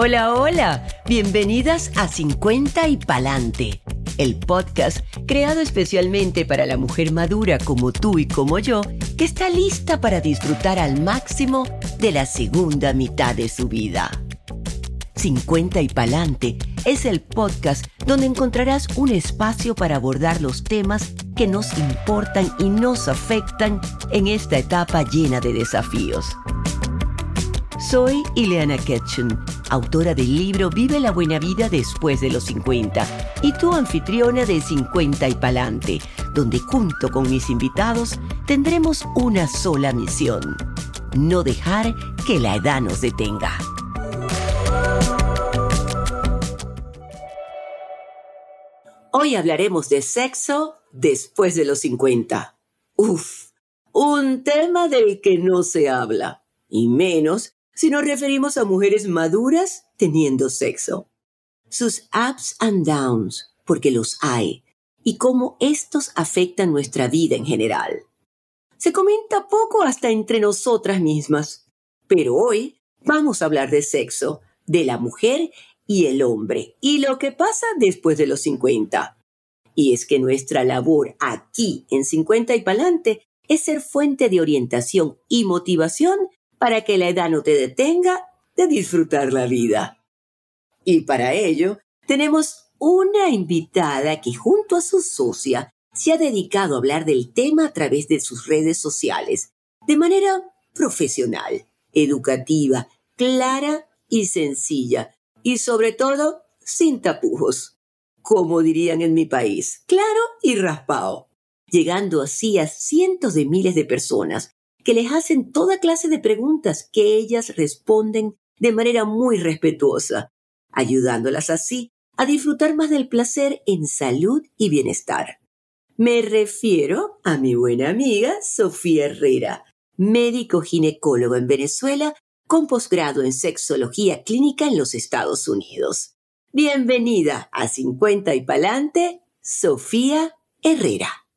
Hola, hola, bienvenidas a 50 y Palante, el podcast creado especialmente para la mujer madura como tú y como yo, que está lista para disfrutar al máximo de la segunda mitad de su vida. 50 y Palante es el podcast donde encontrarás un espacio para abordar los temas que nos importan y nos afectan en esta etapa llena de desafíos. Soy Ileana Ketchum, autora del libro Vive la buena vida después de los 50 y tu anfitriona de 50 y Palante, donde junto con mis invitados tendremos una sola misión, no dejar que la edad nos detenga. Hoy hablaremos de sexo después de los 50. Uf, un tema del que no se habla, y menos si nos referimos a mujeres maduras teniendo sexo. Sus ups and downs, porque los hay, y cómo estos afectan nuestra vida en general. Se comenta poco hasta entre nosotras mismas, pero hoy vamos a hablar de sexo, de la mujer y el hombre, y lo que pasa después de los 50. Y es que nuestra labor aquí en 50 y Palante es ser fuente de orientación y motivación para que la edad no te detenga de disfrutar la vida. Y para ello, tenemos una invitada que junto a su socia se ha dedicado a hablar del tema a través de sus redes sociales, de manera profesional, educativa, clara y sencilla, y sobre todo sin tapujos, como dirían en mi país, claro y raspado, llegando así a cientos de miles de personas que les hacen toda clase de preguntas que ellas responden de manera muy respetuosa, ayudándolas así a disfrutar más del placer en salud y bienestar. Me refiero a mi buena amiga Sofía Herrera, médico ginecólogo en Venezuela con posgrado en sexología clínica en los Estados Unidos. Bienvenida a 50 y Palante, Sofía Herrera.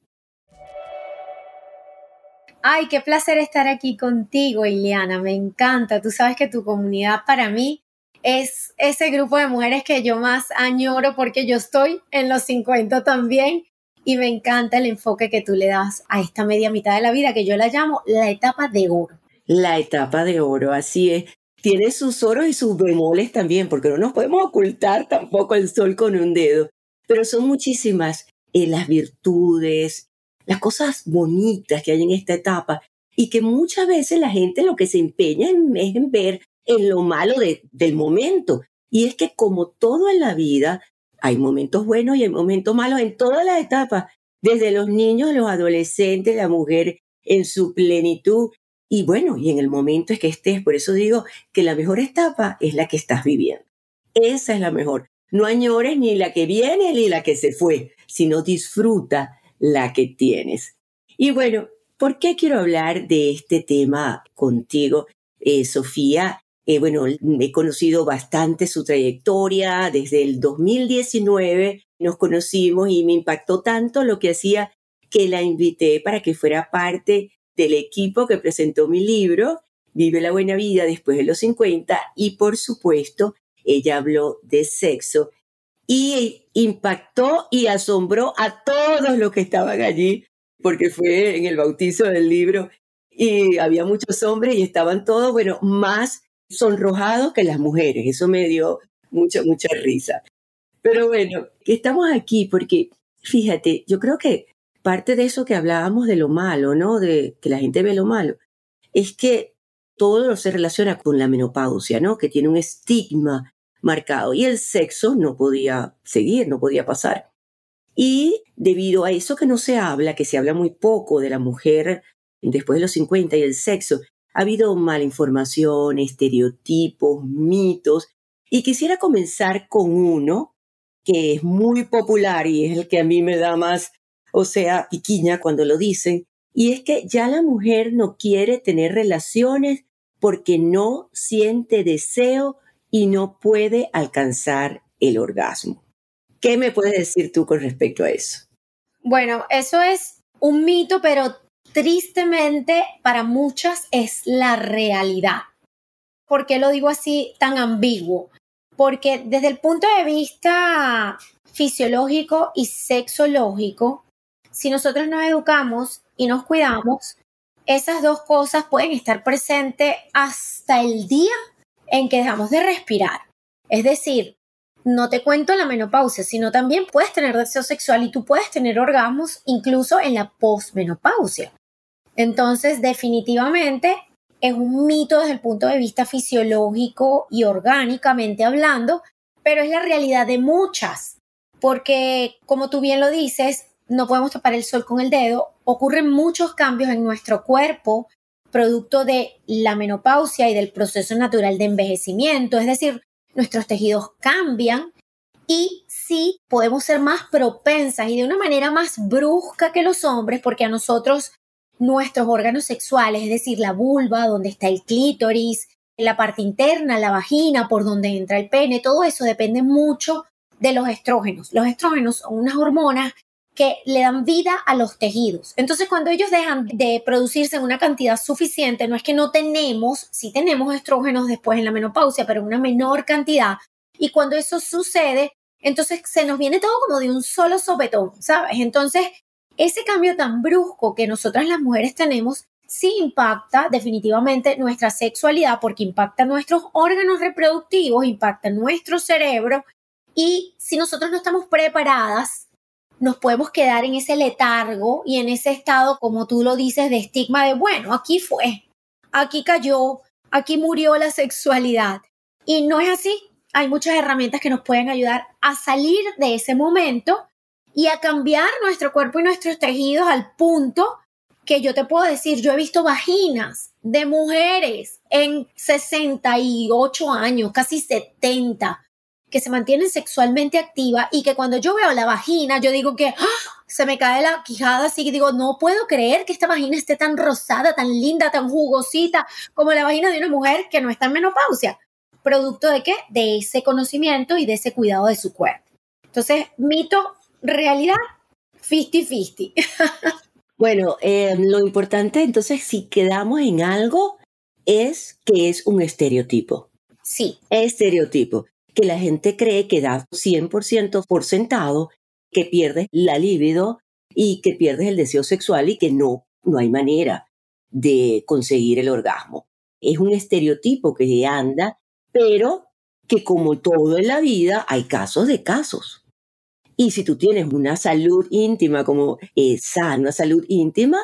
Ay, qué placer estar aquí contigo, Ileana. Me encanta. Tú sabes que tu comunidad para mí es ese grupo de mujeres que yo más añoro porque yo estoy en los 50 también y me encanta el enfoque que tú le das a esta media mitad de la vida que yo la llamo la etapa de oro. La etapa de oro, así es. Tiene sus oros y sus bemoles también, porque no nos podemos ocultar tampoco el sol con un dedo. Pero son muchísimas eh, las virtudes, las cosas bonitas que hay en esta etapa y que muchas veces la gente lo que se empeña en, es en ver en lo malo del momento. Y es que como todo en la vida, hay momentos buenos y hay momentos malos en todas las etapas, desde los niños, los adolescentes, la mujer en su plenitud. Y bueno, y en el momento es que estés, por eso digo que la mejor etapa es la que estás viviendo. Esa es la mejor. No añores ni la que viene ni la que se fue, sino disfruta la que tienes. Y bueno, ¿por qué quiero hablar de este tema contigo, eh, Sofía? Eh, bueno, he conocido bastante su trayectoria desde el 2019, nos conocimos y me impactó tanto lo que hacía que la invité para que fuera parte del equipo que presentó mi libro, Vive la buena vida después de los 50, y por supuesto, ella habló de sexo y impactó y asombró a todos los que estaban allí, porque fue en el bautizo del libro y había muchos hombres y estaban todos, bueno, más sonrojados que las mujeres. Eso me dio mucha, mucha risa. Pero bueno, estamos aquí porque, fíjate, yo creo que parte de eso que hablábamos de lo malo, ¿no? De que la gente ve lo malo, es que todo se relaciona con la menopausia, ¿no? Que tiene un estigma marcado y el sexo no podía seguir, no podía pasar. Y debido a eso que no se habla, que se habla muy poco de la mujer después de los 50 y el sexo, ha habido mala información, estereotipos, mitos, y quisiera comenzar con uno que es muy popular y es el que a mí me da más, o sea, piquiña cuando lo dicen, y es que ya la mujer no quiere tener relaciones porque no siente deseo y no puede alcanzar el orgasmo. ¿Qué me puedes decir tú con respecto a eso? Bueno, eso es un mito, pero tristemente para muchas es la realidad. ¿Por qué lo digo así tan ambiguo? porque desde el punto de vista fisiológico y sexológico, si nosotros nos educamos y nos cuidamos, esas dos cosas pueden estar presentes hasta el día en que dejamos de respirar. Es decir, no te cuento la menopausia, sino también puedes tener deseo sexual y tú puedes tener orgasmos incluso en la posmenopausia. Entonces, definitivamente es un mito desde el punto de vista fisiológico y orgánicamente hablando, pero es la realidad de muchas, porque como tú bien lo dices, no podemos tapar el sol con el dedo, ocurren muchos cambios en nuestro cuerpo producto de la menopausia y del proceso natural de envejecimiento, es decir, nuestros tejidos cambian y sí podemos ser más propensas y de una manera más brusca que los hombres, porque a nosotros nuestros órganos sexuales, es decir, la vulva, donde está el clítoris, la parte interna, la vagina, por donde entra el pene, todo eso depende mucho de los estrógenos. Los estrógenos son unas hormonas que le dan vida a los tejidos. Entonces, cuando ellos dejan de producirse en una cantidad suficiente, no es que no tenemos, sí tenemos estrógenos después en la menopausia, pero en una menor cantidad. Y cuando eso sucede, entonces se nos viene todo como de un solo sopetón, ¿sabes? Entonces, ese cambio tan brusco que nosotras las mujeres tenemos sí impacta definitivamente nuestra sexualidad porque impacta nuestros órganos reproductivos, impacta nuestro cerebro y si nosotros no estamos preparadas nos podemos quedar en ese letargo y en ese estado, como tú lo dices, de estigma de, bueno, aquí fue, aquí cayó, aquí murió la sexualidad. Y no es así. Hay muchas herramientas que nos pueden ayudar a salir de ese momento y a cambiar nuestro cuerpo y nuestros tejidos al punto que yo te puedo decir, yo he visto vaginas de mujeres en 68 años, casi 70, que se mantienen sexualmente activas y que cuando yo veo la vagina, yo digo que ¡ah! se me cae la quijada, así que digo, no puedo creer que esta vagina esté tan rosada, tan linda, tan jugosita como la vagina de una mujer que no está en menopausia. ¿Producto de qué? De ese conocimiento y de ese cuidado de su cuerpo. Entonces, mito, realidad, 50-50. bueno, eh, lo importante entonces, si quedamos en algo, es que es un estereotipo. Sí. Estereotipo que la gente cree que da 100% por sentado, que pierdes la libido y que pierdes el deseo sexual y que no, no hay manera de conseguir el orgasmo. Es un estereotipo que anda, pero que como todo en la vida hay casos de casos. Y si tú tienes una salud íntima como esa, una salud íntima,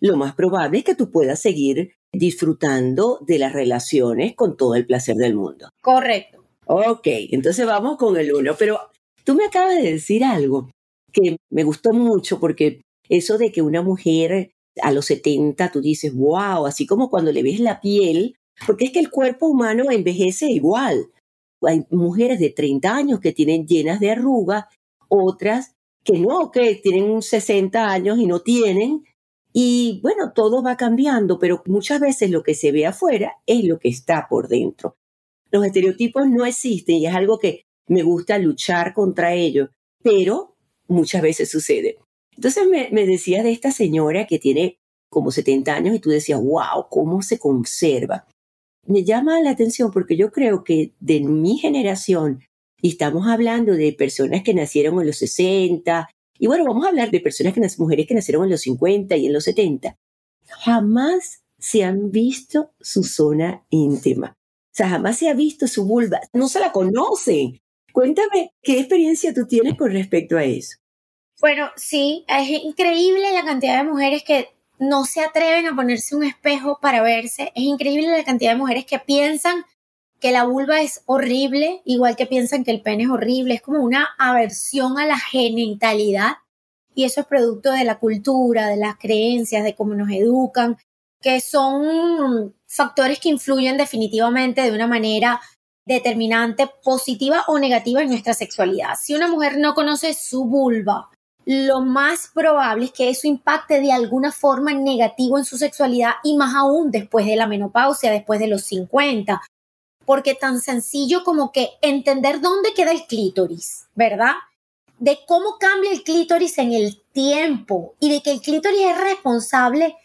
lo más probable es que tú puedas seguir disfrutando de las relaciones con todo el placer del mundo. Correcto. Ok, entonces vamos con el uno. Pero tú me acabas de decir algo que me gustó mucho porque eso de que una mujer a los 70 tú dices, wow, así como cuando le ves la piel, porque es que el cuerpo humano envejece igual. Hay mujeres de 30 años que tienen llenas de arrugas, otras que no, que tienen 60 años y no tienen. Y bueno, todo va cambiando, pero muchas veces lo que se ve afuera es lo que está por dentro. Los estereotipos no existen y es algo que me gusta luchar contra ellos, pero muchas veces sucede. Entonces me, me decías de esta señora que tiene como 70 años y tú decías, wow, ¿cómo se conserva? Me llama la atención porque yo creo que de mi generación, y estamos hablando de personas que nacieron en los 60, y bueno, vamos a hablar de personas que mujeres que nacieron en los 50 y en los 70, jamás se han visto su zona íntima sea, jamás se ha visto su vulva, no se la conocen. Cuéntame, ¿qué experiencia tú tienes con respecto a eso? Bueno, sí, es increíble la cantidad de mujeres que no se atreven a ponerse un espejo para verse. Es increíble la cantidad de mujeres que piensan que la vulva es horrible, igual que piensan que el pene es horrible. Es como una aversión a la genitalidad. Y eso es producto de la cultura, de las creencias, de cómo nos educan, que son factores que influyen definitivamente de una manera determinante, positiva o negativa en nuestra sexualidad. Si una mujer no conoce su vulva, lo más probable es que eso impacte de alguna forma negativo en su sexualidad y más aún después de la menopausia, después de los 50. Porque tan sencillo como que entender dónde queda el clítoris, ¿verdad? De cómo cambia el clítoris en el tiempo y de que el clítoris es responsable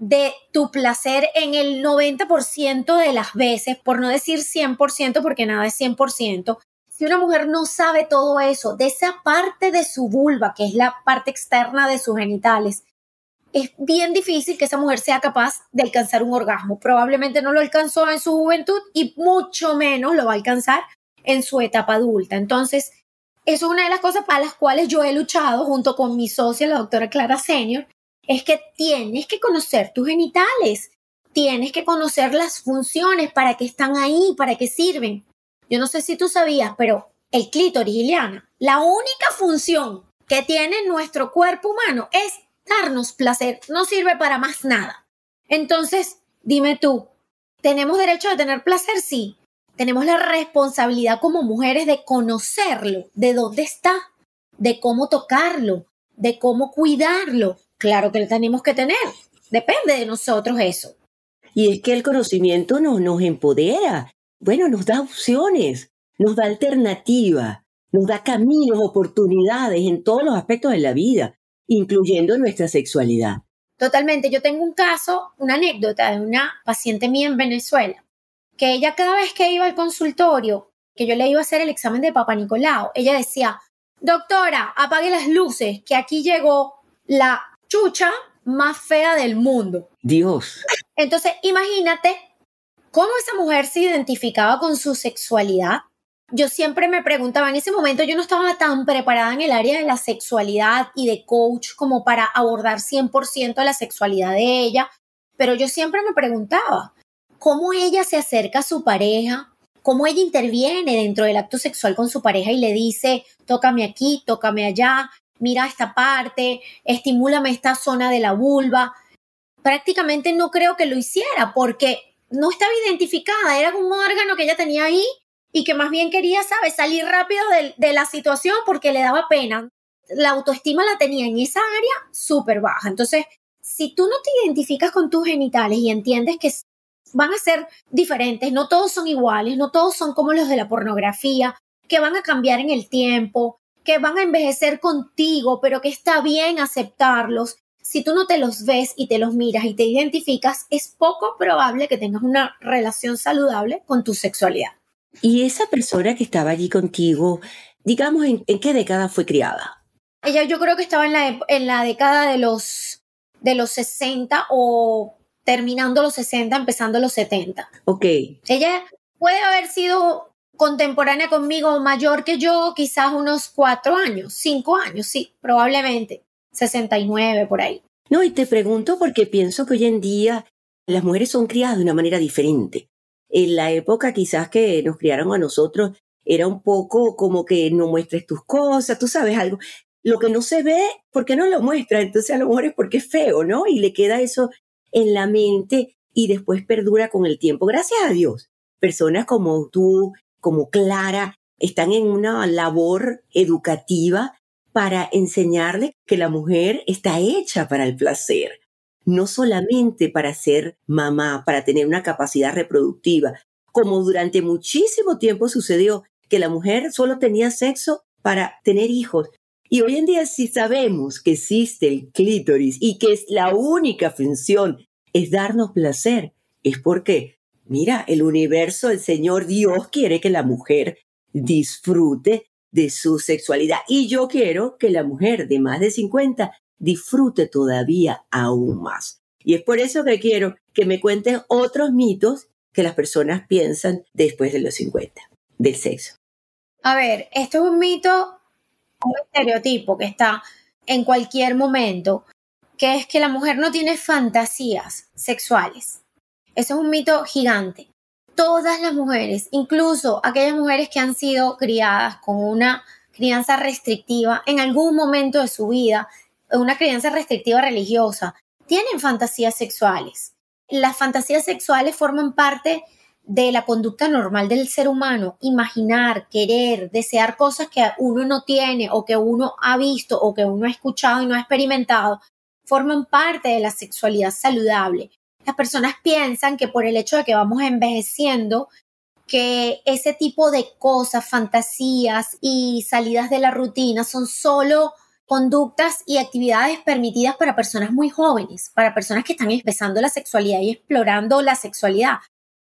de tu placer en el 90% de las veces, por no decir 100%, porque nada es 100%, si una mujer no sabe todo eso, de esa parte de su vulva, que es la parte externa de sus genitales, es bien difícil que esa mujer sea capaz de alcanzar un orgasmo. Probablemente no lo alcanzó en su juventud y mucho menos lo va a alcanzar en su etapa adulta. Entonces, eso es una de las cosas para las cuales yo he luchado junto con mi socia, la doctora Clara Senior, es que tienes que conocer tus genitales, tienes que conocer las funciones, para qué están ahí, para qué sirven. Yo no sé si tú sabías, pero el clítoris, Ileana, la única función que tiene nuestro cuerpo humano es darnos placer, no sirve para más nada. Entonces, dime tú, ¿tenemos derecho a tener placer? Sí. Tenemos la responsabilidad como mujeres de conocerlo, de dónde está, de cómo tocarlo, de cómo cuidarlo. Claro que lo tenemos que tener. Depende de nosotros eso. Y es que el conocimiento no, nos empodera. Bueno, nos da opciones, nos da alternativa, nos da caminos, oportunidades en todos los aspectos de la vida incluyendo nuestra sexualidad. Totalmente. Yo tengo un caso, una anécdota de una paciente mía en Venezuela, que ella cada vez que iba al consultorio, que yo le iba a hacer el examen de Papa Nicolau, ella decía, doctora, apague las luces, que aquí llegó la chucha más fea del mundo. Dios. Entonces, imagínate cómo esa mujer se identificaba con su sexualidad yo siempre me preguntaba, en ese momento yo no estaba tan preparada en el área de la sexualidad y de coach como para abordar 100% la sexualidad de ella, pero yo siempre me preguntaba, ¿cómo ella se acerca a su pareja? ¿Cómo ella interviene dentro del acto sexual con su pareja y le dice, tócame aquí, tócame allá, mira esta parte, estimúlame esta zona de la vulva? Prácticamente no creo que lo hiciera porque no estaba identificada, era un órgano que ella tenía ahí y que más bien quería, ¿sabes?, salir rápido de, la situación porque le daba pena. La autoestima la tenía en esa área súper baja. Entonces, si tú no te identificas con tus genitales y entiendes que van a ser diferentes, no todos son iguales, no todos son como los de la pornografía, que van a cambiar en el tiempo, que van a envejecer contigo, pero que está bien aceptarlos. Si tú no te los ves y te los miras y te identificas, es poco probable que tengas una relación saludable con tu sexualidad. Y esa persona que estaba allí contigo, digamos, ¿en, qué década fue criada? Ella yo creo que estaba en la, en la década de los, de los 60 o terminando los 60, empezando los 70. Ok. Ella puede haber sido contemporánea conmigo, mayor que yo, quizás unos cuatro años, cinco años, sí, probablemente. 69 por ahí. No, y te pregunto porque pienso que hoy en día las mujeres son criadas de una manera diferente en la época quizás que nos criaron a nosotros, era un poco como que no muestres tus cosas, tú sabes algo. Lo que no se ve, ¿por qué no lo muestra? Entonces a lo mejor es porque es feo, ¿no? Y le queda eso en la mente y después perdura con el tiempo. Gracias a Dios, personas como tú, como Clara, están en una labor educativa para enseñarle que la mujer está hecha para el placer, no solamente para ser mamá, para tener una capacidad reproductiva, como durante muchísimo tiempo sucedió que la mujer solo tenía sexo para tener hijos. Y hoy en día si sabemos que existe el clítoris y que es la única función es darnos placer, es porque, mira, el universo, el Señor Dios quiere que la mujer disfrute de su sexualidad. Y yo quiero que la mujer de más de 50 disfrute todavía aún más. Y es por eso que quiero que me cuenten otros mitos que las personas piensan después de los 50, del sexo. A ver, esto es un mito, un estereotipo que está en cualquier momento, que es que la mujer no tiene fantasías sexuales. Eso es un mito gigante. Todas las mujeres, incluso aquellas mujeres que han sido criadas con una crianza restrictiva en algún momento de su vida, una creencia restrictiva religiosa, tienen fantasías sexuales. Las fantasías sexuales forman parte de la conducta normal del ser humano, imaginar, querer, desear cosas que uno no tiene o que uno ha visto o que uno ha escuchado y no ha experimentado, forman parte de la sexualidad saludable. Las personas piensan que por el hecho de que vamos envejeciendo, que ese tipo de cosas, fantasías y salidas de la rutina son solo conductas y actividades permitidas para personas muy jóvenes, para personas que están empezando la sexualidad y explorando la sexualidad.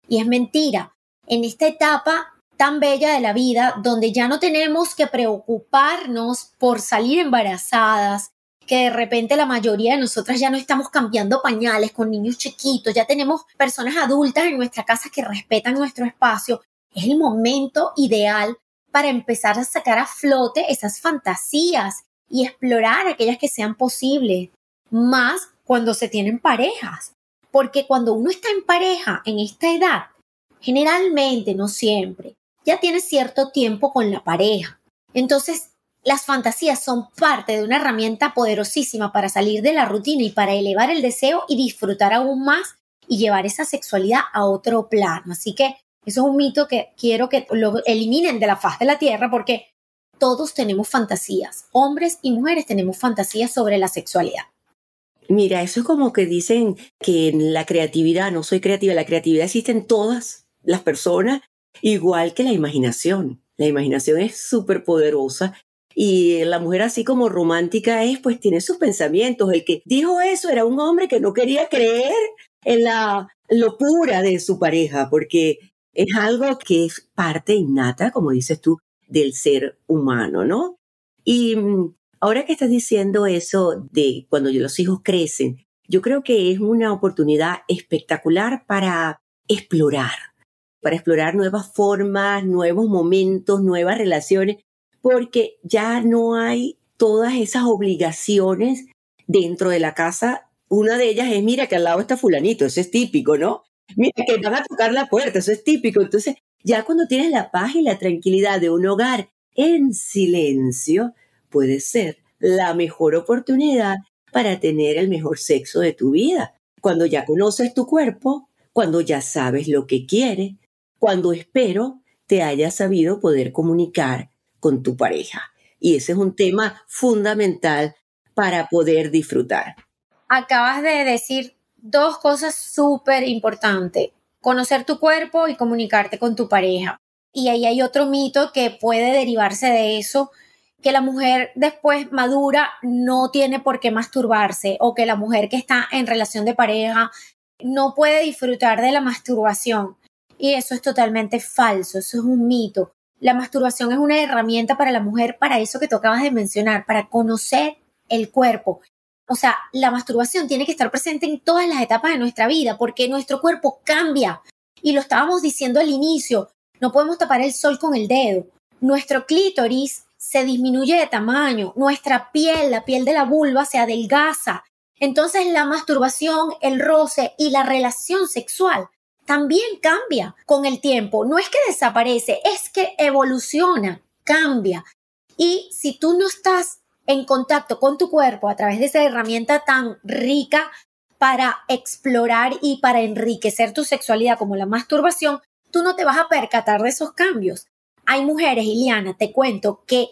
Y es mentira. En esta etapa tan bella de la vida, donde ya no tenemos que preocuparnos por salir embarazadas, que de repente la mayoría de nosotras ya no estamos cambiando pañales con niños chiquitos, ya tenemos personas adultas en nuestra casa que respetan nuestro espacio, es el momento ideal para empezar a sacar a flote esas fantasías y explorar aquellas que sean posibles, más cuando se tienen parejas. Porque cuando uno está en pareja en esta edad, generalmente, no siempre, ya tiene cierto tiempo con la pareja. Entonces, las fantasías son parte de una herramienta poderosísima para salir de la rutina y para elevar el deseo y disfrutar aún más y llevar esa sexualidad a otro plano. Así que eso es un mito que quiero que lo eliminen de la faz de la tierra porque todos tenemos fantasías. Hombres y mujeres tenemos fantasías sobre la sexualidad. Mira, eso es como que dicen que en la creatividad, no soy creativa, la creatividad existe en todas las personas, igual que la imaginación. La imaginación es súper poderosa y la mujer así como romántica es, pues tiene sus pensamientos. El que dijo eso era un hombre que no quería creer en la locura de su pareja, porque es algo que es parte innata, como dices tú, del ser humano, ¿no? Y mm, ahora que estás diciendo eso de cuando los hijos crecen, yo creo que es una oportunidad espectacular para explorar, para explorar nuevas formas, nuevos momentos, nuevas relaciones, porque ya no hay todas esas obligaciones dentro de la casa. Una de ellas es, mira, que al lado está fulanito, eso es típico, ¿no? Mira, que van a tocar la puerta, eso es típico. Entonces, ya cuando tienes la paz y la tranquilidad de un hogar en silencio, puede ser la mejor oportunidad para tener el mejor sexo de tu vida. Cuando ya conoces tu cuerpo, cuando ya sabes lo que quieres, cuando espero te hayas sabido poder comunicar con tu pareja. Y ese es un tema fundamental para poder disfrutar. Acabas de decir dos cosas súper importantes conocer tu cuerpo y comunicarte con tu pareja. Y ahí hay otro mito que puede derivarse de eso, que la mujer después madura no tiene por qué masturbarse o que la mujer que está en relación de pareja no puede disfrutar de la masturbación. Y eso es totalmente falso, eso es un mito. La masturbación es una herramienta para la mujer para eso que tú de mencionar, para conocer el cuerpo o sea, la masturbación tiene que estar presente en todas las etapas de nuestra vida porque nuestro cuerpo cambia. Y lo estábamos diciendo al inicio, no podemos tapar el sol con el dedo. Nuestro clítoris se disminuye de tamaño, nuestra piel, la piel de la vulva se adelgaza. Entonces la masturbación, el roce y la relación sexual también cambia con el tiempo. No es que desaparece, es que evoluciona, cambia. Y si tú no estás en contacto con tu cuerpo a través de esa herramienta tan rica para explorar y para enriquecer tu sexualidad como la masturbación, tú no te vas a percatar de esos cambios. Hay mujeres, Iliana, te cuento, que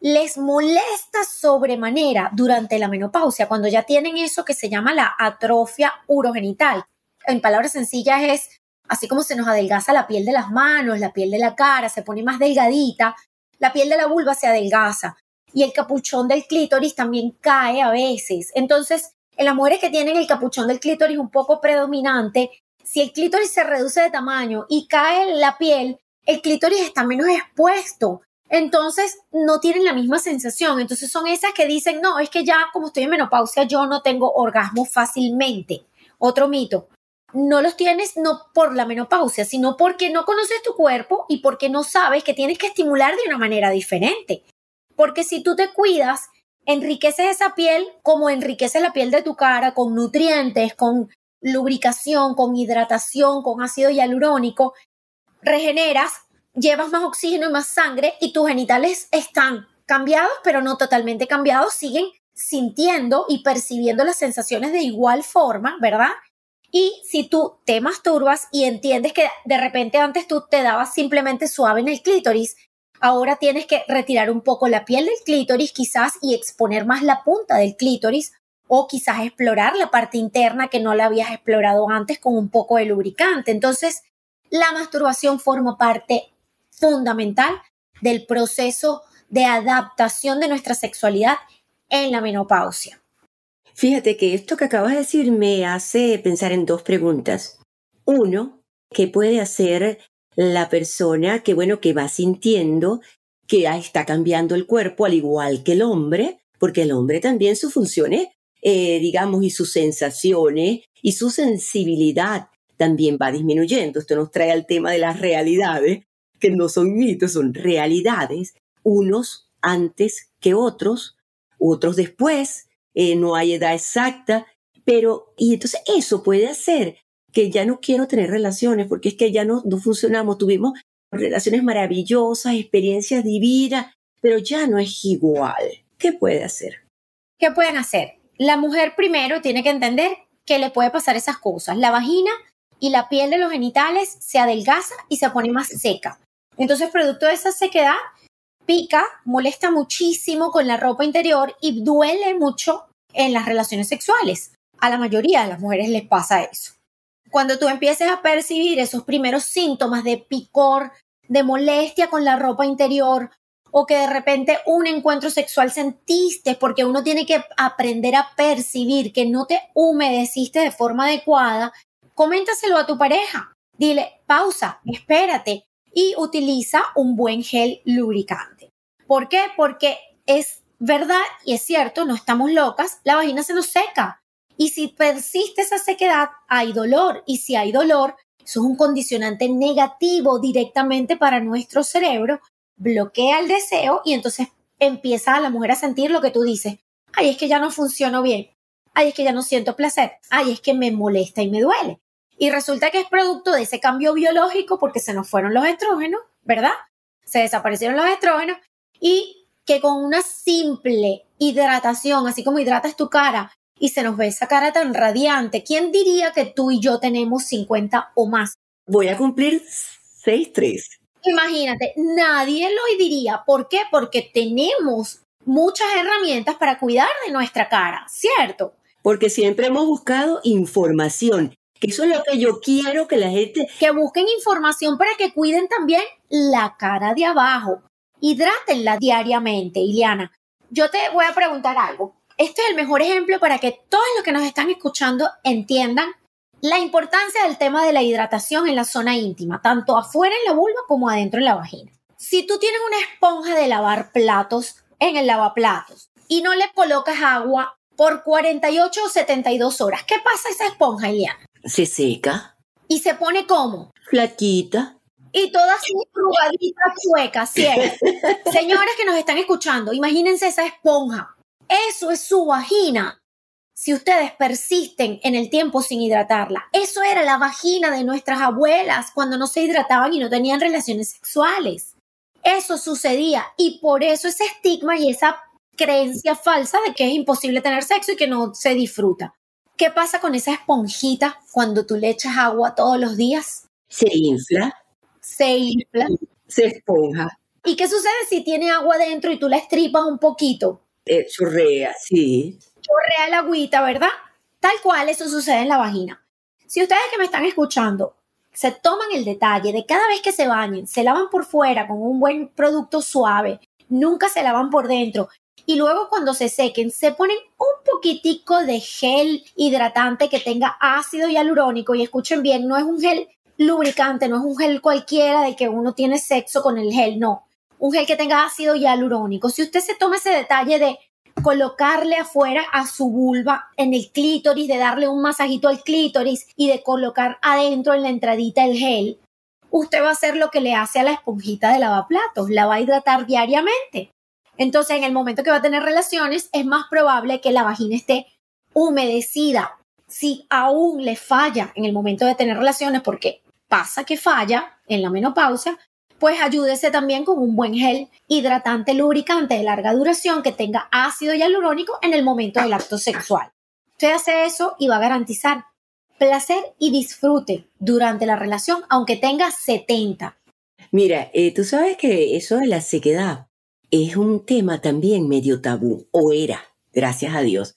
les molesta sobremanera durante la menopausia, cuando ya tienen eso que se llama la atrofia urogenital. En palabras sencillas es así como se nos adelgaza la piel de las manos, la piel de la cara, se pone más delgadita, la piel de la vulva se adelgaza y el capuchón del clítoris también cae a veces. Entonces, en las mujeres que tienen el capuchón del clítoris un poco predominante, si el clítoris se reduce de tamaño y cae la piel, el clítoris está menos expuesto. Entonces no tienen la misma sensación. Entonces son esas que dicen, no, es que ya como estoy en menopausia, yo no tengo orgasmo fácilmente. Otro mito. No los tienes no por la menopausia, sino porque no conoces tu cuerpo y porque no sabes que tienes que estimular de una manera diferente. Porque si tú te cuidas, enriqueces esa piel como enriqueces la piel de tu cara con nutrientes, con lubricación, con hidratación, con ácido hialurónico, regeneras, llevas más oxígeno y más sangre y tus genitales están cambiados, pero no totalmente cambiados, siguen sintiendo y percibiendo las sensaciones de igual forma, ¿verdad? Y si tú te masturbas y entiendes que de repente antes tú te dabas simplemente suave en el clítoris Ahora tienes que retirar un poco la piel del clítoris quizás y exponer más la punta del clítoris o quizás explorar la parte interna que no la habías explorado antes con un poco de lubricante. Entonces, la masturbación forma parte fundamental del proceso de adaptación de nuestra sexualidad en la menopausia. Fíjate que esto que acabas de decir me hace pensar en dos preguntas. Uno, ¿qué puede hacer la persona que, bueno, que va sintiendo que está cambiando el cuerpo al igual que el hombre, porque el hombre también sus funciones, eh, digamos, y sus sensaciones y su sensibilidad también va disminuyendo. Esto nos trae al tema de las realidades, que no son mitos, son realidades, unos antes que otros, otros después, eh, no hay edad exacta, pero, y entonces eso puede hacer que ya no quiero tener relaciones, porque es que ya no, no funcionamos, tuvimos relaciones maravillosas, experiencias divinas, pero ya no es igual. ¿Qué puede hacer? ¿Qué pueden hacer? La mujer primero tiene que entender que le puede pasar esas cosas. La vagina y la piel de los genitales se adelgaza y se pone más seca. Entonces, producto de esa sequedad, pica, molesta muchísimo con la ropa interior y duele mucho en las relaciones sexuales. A la mayoría de las mujeres les pasa eso. Cuando tú empieces a percibir esos primeros síntomas de picor, de molestia con la ropa interior, o que de repente un encuentro sexual sentiste, porque uno tiene que aprender a percibir que no te humedeciste de forma adecuada, coméntaselo a tu pareja. Dile, pausa, espérate y utiliza un buen gel lubricante. ¿Por qué? Porque es verdad y es cierto, no estamos locas, la vagina se nos seca. Y si persiste esa sequedad, hay dolor. Y si hay dolor, eso es un condicionante negativo directamente para nuestro cerebro, bloquea el deseo y entonces empieza a la mujer a sentir lo que tú dices. Ay, es que ya no funciono bien. Ay, es que ya no siento placer. Ay, es que me molesta y me duele. Y resulta que es producto de ese cambio biológico porque se nos fueron los estrógenos, ¿verdad? Se desaparecieron los estrógenos y que con una simple hidratación, así como hidratas tu cara y se nos ve esa cara tan radiante. ¿Quién diría que tú y yo tenemos 50 o más? Voy a cumplir 6-3. Imagínate, nadie lo diría. ¿Por qué? Porque tenemos muchas herramientas para cuidar de nuestra cara, ¿cierto? Porque siempre hemos buscado información, que eso es lo que yo quiero que la gente... Que busquen información para que cuiden también la cara de abajo. Hidrátenla diariamente, Iliana. Yo te voy a preguntar algo. Este es el mejor ejemplo para que todos los que nos están escuchando entiendan la importancia del tema de la hidratación en la zona íntima, tanto afuera en la vulva como adentro en la vagina. Si tú tienes una esponja de lavar platos en el lavaplatos y no le colocas agua por 48 o 72 horas, ¿qué pasa a esa esponja, Eliana? Se seca. ¿Y se pone como? Flaquita. Y toda así arrugadita, chueca, ¿cierto? Señores que nos están escuchando, imagínense esa esponja eso es su vagina. Si ustedes persisten en el tiempo sin hidratarla, eso era la vagina de nuestras abuelas cuando no se hidrataban y no tenían relaciones sexuales. Eso sucedía y por eso ese estigma y esa creencia falsa de que es imposible tener sexo y que no se disfruta. ¿Qué pasa con esa esponjita cuando tú le echas agua todos los días? Se infla. Se infla. Se esponja. ¿Y qué sucede si tiene agua dentro y tú la estripas un poquito? Eh, chorrea, sí. Chorrea la agüita, ¿verdad? Tal cual eso sucede en la vagina. Si ustedes que me están escuchando se toman el detalle de cada vez que se bañen, se lavan por fuera con un buen producto suave, nunca se lavan por dentro y luego cuando se sequen se ponen un poquitico de gel hidratante que tenga ácido hialurónico y escuchen bien, no es un gel lubricante, no es un gel cualquiera de que uno tiene sexo con el gel, no un gel que tenga ácido hialurónico. Si usted se toma ese detalle de colocarle afuera a su vulva en el clítoris, de darle un masajito al clítoris y de colocar adentro en la entradita el gel, usted va a hacer lo que le hace a la esponjita de lavaplatos, la va a hidratar diariamente. Entonces, en el momento que va a tener relaciones, es más probable que la vagina esté humedecida. Si aún le falla en el momento de tener relaciones, porque pasa que falla en la menopausia, pues ayúdese también con un buen gel hidratante lubricante de larga duración que tenga ácido hialurónico en el momento del acto sexual. Usted hace eso y va a garantizar placer y disfrute durante la relación, aunque tenga 70. Mira, eh, tú sabes que eso de la sequedad es un tema también medio tabú, o era, gracias a Dios.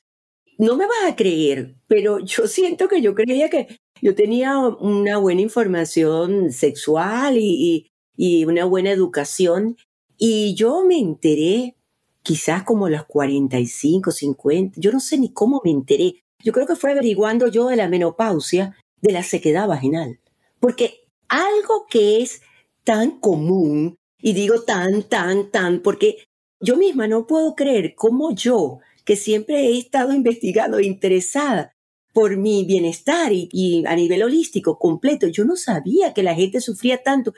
No me vas a creer, pero yo siento que yo creía que yo tenía una buena información sexual y, y una buena educación. Y yo me enteré quizás como a los 45, 50, yo no sé ni cómo me enteré. Yo creo que fue averiguando yo de la menopausia, de la sequedad vaginal. Porque algo que es tan común, y digo tan, tan, tan, porque yo misma no puedo creer cómo yo, que siempre he estado investigando, interesada por mi bienestar y, a nivel holístico completo, yo no sabía que la gente sufría tanto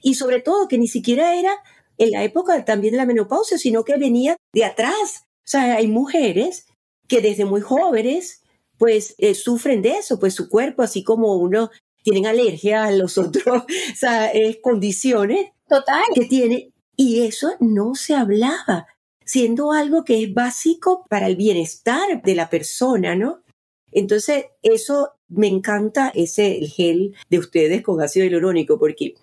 y sobre todo que ni siquiera era en la época también de la menopausia, sino que venía de atrás. O sea, hay mujeres que desde muy jóvenes pues eh, sufren de eso, pues su cuerpo, así como uno tienen alergia a los otros, o sea, condiciones Total. que tiene, y eso no se hablaba, siendo algo que es básico para el bienestar de la persona, ¿no? Entonces, eso me encanta, ese gel de ustedes con ácido hialurónico, porque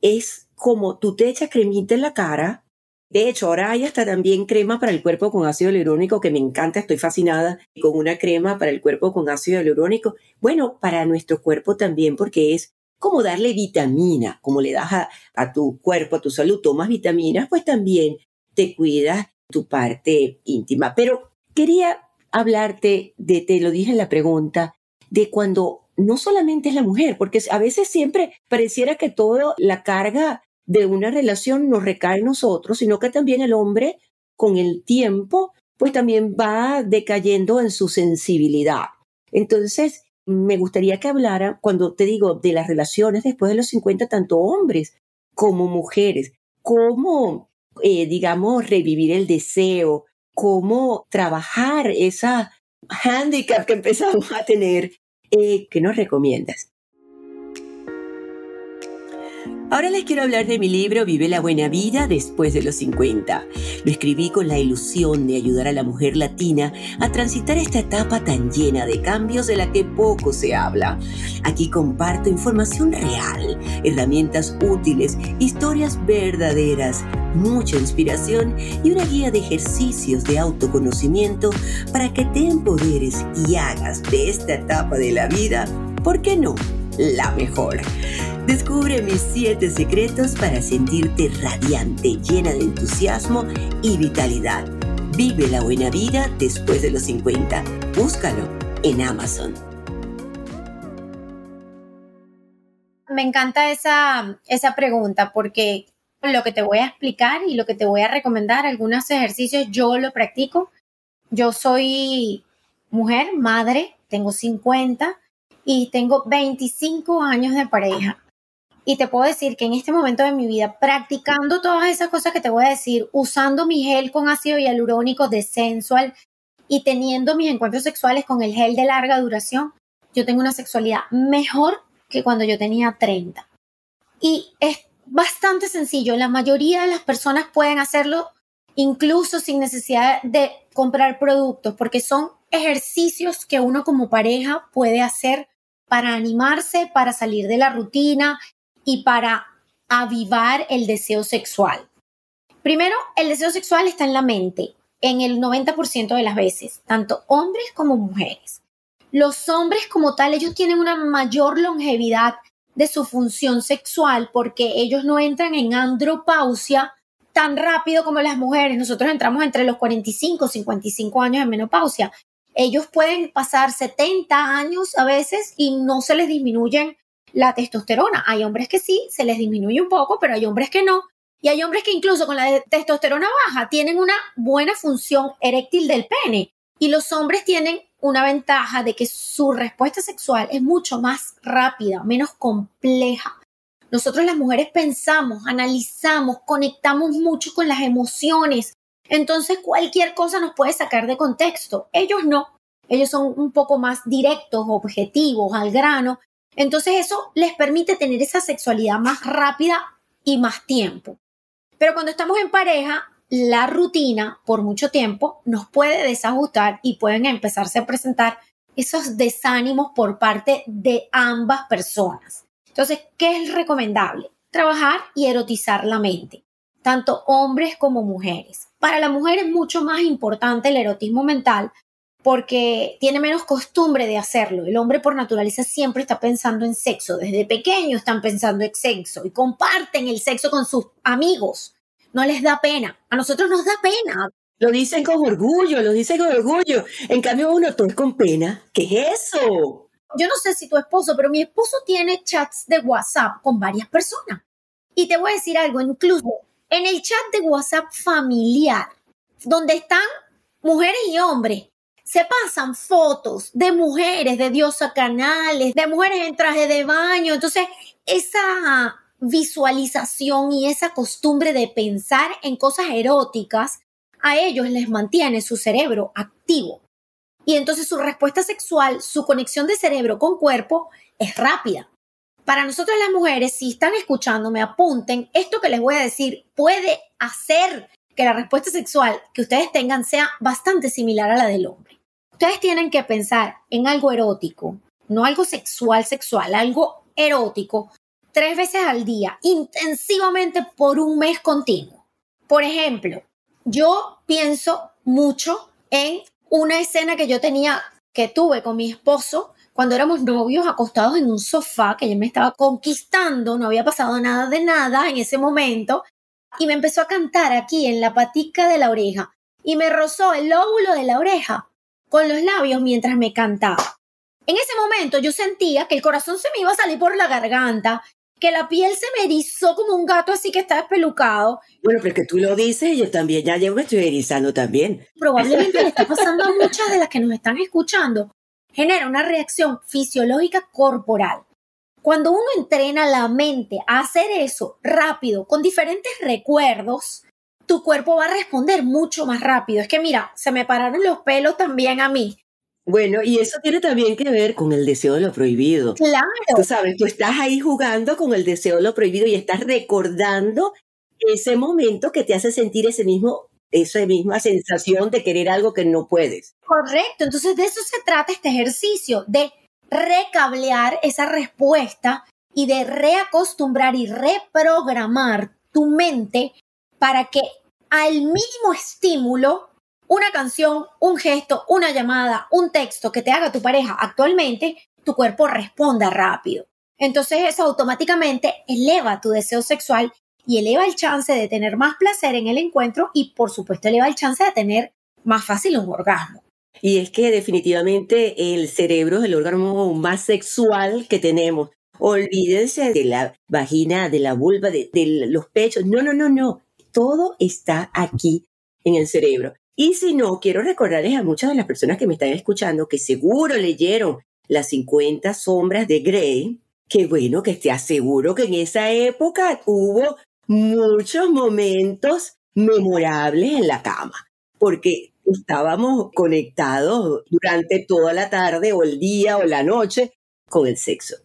es como tú te echas cremita en la cara. De hecho, ahora hay hasta también crema para el cuerpo con ácido hialurónico que me encanta, estoy fascinada con una crema para el cuerpo con ácido hialurónico. Bueno, para nuestro cuerpo también, porque es como darle vitamina, como le das a, tu cuerpo, a tu salud, tomas vitaminas, pues también te cuidas tu parte íntima. Pero quería hablarte de, te lo dije en la pregunta, de cuando no solamente es la mujer, porque a veces siempre pareciera que toda la carga de una relación nos recae en nosotros, sino que también el hombre con el tiempo pues también va decayendo en su sensibilidad. Entonces, me gustaría que hablara, cuando te digo de las relaciones después de los 50, tanto hombres como mujeres, cómo, eh, digamos, revivir el deseo, cómo trabajar esa handicap que empezamos a tener. Eh, ¿Qué nos recomiendas? Ahora les quiero hablar de mi libro Vive la buena vida después de los 50. Lo escribí con la ilusión de ayudar a la mujer latina a transitar esta etapa tan llena de cambios de la que poco se habla. Aquí comparto información real, herramientas útiles, historias verdaderas, mucha inspiración y una guía de ejercicios de autoconocimiento para que te empoderes y hagas de esta etapa de la vida, ¿por qué no? La mejor. Descubre mis siete secretos para sentirte radiante, llena de entusiasmo y vitalidad. Vive la buena vida después de los 50. Búscalo en Amazon. Me encanta esa, esa pregunta porque lo que te voy a explicar y lo que te voy a recomendar, algunos ejercicios yo lo practico. Yo soy mujer, madre, tengo 50 y tengo 25 años de pareja. Y te puedo decir que en este momento de mi vida, practicando todas esas cosas que te voy a decir, usando mi gel con ácido hialurónico de sensual y teniendo mis encuentros sexuales con el gel de larga duración, yo tengo una sexualidad mejor que cuando yo tenía 30. Y es bastante sencillo. La mayoría de las personas pueden hacerlo incluso sin necesidad de comprar productos, porque son ejercicios que uno como pareja puede hacer para animarse, para salir de la rutina y para avivar el deseo sexual. Primero, el deseo sexual está en la mente, en el 90% de las veces, tanto hombres como mujeres. Los hombres como tal, ellos tienen una mayor longevidad de su función sexual porque ellos no entran en andropausia tan rápido como las mujeres. Nosotros entramos entre los 45 y 55 años en menopausia. Ellos pueden pasar 70 años a veces y no se les disminuyen la testosterona. Hay hombres que sí, se les disminuye un poco, pero hay hombres que no. Y hay hombres que incluso con la testosterona baja tienen una buena función eréctil del pene. Y los hombres tienen una ventaja de que su respuesta sexual es mucho más rápida, menos compleja. Nosotros las mujeres pensamos, analizamos, conectamos mucho con las emociones. Entonces cualquier cosa nos puede sacar de contexto. Ellos no. Ellos son un poco más directos, objetivos, al grano. Entonces eso les permite tener esa sexualidad más rápida y más tiempo. Pero cuando estamos en pareja, la rutina por mucho tiempo nos puede desajustar y pueden empezarse a presentar esos desánimos por parte de ambas personas. Entonces, ¿qué es recomendable? Trabajar y erotizar la mente, tanto hombres como mujeres. Para la mujer es mucho más importante el erotismo mental porque tiene menos costumbre de hacerlo. El hombre por naturaleza siempre está pensando en sexo. Desde pequeño están pensando en sexo y comparten el sexo con sus amigos. No les da pena. A nosotros nos da pena. Lo dicen con orgullo, lo dicen con orgullo. En cambio, uno todo con pena. ¿Qué es eso? Yo no sé si tu esposo, pero mi esposo tiene chats de WhatsApp con varias personas. Y te voy a decir algo, incluso en el chat de WhatsApp familiar, donde están mujeres y hombres, se pasan fotos de mujeres de diosa canales, de mujeres en traje de baño. Entonces, esa visualización y esa costumbre de pensar en cosas eróticas a ellos les mantiene su cerebro activo. Y entonces su respuesta sexual, su conexión de cerebro con cuerpo es rápida. Para nosotras las mujeres, si están escuchándome, apunten, esto que les voy a decir puede hacer que la respuesta sexual que ustedes tengan sea bastante similar a la del hombre. Ustedes tienen que pensar en algo erótico, no algo sexual, sexual, algo erótico, tres veces al día, intensivamente por un mes continuo. Por ejemplo, yo pienso mucho en una escena que yo tenía, que tuve con mi esposo cuando éramos novios acostados en un sofá, que yo me estaba conquistando, no había pasado nada de nada en ese momento, y me empezó a cantar aquí en la patica de la oreja, y me rozó el lóbulo de la oreja con los labios mientras me cantaba. En ese momento yo sentía que el corazón se me iba a salir por la garganta, que la piel se me erizó como un gato así que está espelucado. Bueno, pero que tú lo dices, yo también ya llevo me estoy erizando también. Probablemente le está pasando a muchas de las que nos están escuchando. Genera una reacción fisiológica corporal. Cuando uno entrena la mente a hacer eso rápido, con diferentes recuerdos, tu cuerpo va a responder mucho más rápido. Es que mira, se me pararon los pelos también a mí. Bueno, y eso tiene también que ver con el deseo de lo prohibido. Claro. Tú sabes, tú estás ahí jugando con el deseo de lo prohibido y estás recordando ese momento que te hace sentir ese mismo, esa misma sensación de querer algo que no puedes. Correcto. Entonces de eso se trata este ejercicio, de recablear esa respuesta y de reacostumbrar y reprogramar tu mente para que al mínimo estímulo, una canción, un gesto, una llamada, un texto que te haga tu pareja actualmente, tu cuerpo responda rápido. Entonces eso automáticamente eleva tu deseo sexual y eleva el chance de tener más placer en el encuentro y por supuesto eleva el chance de tener más fácil un orgasmo. Y es que definitivamente el cerebro es el órgano más sexual que tenemos. Olvídense de la vagina, de la vulva, de, de los pechos. No, no, no, no todo está aquí en el cerebro. Y si no, quiero recordarles a muchas de las personas que me están escuchando que seguro leyeron las 50 sombras de Grey, que bueno, que te aseguro que en esa época hubo muchos momentos memorables en la cama, porque estábamos conectados durante toda la tarde o el día o la noche con el sexo.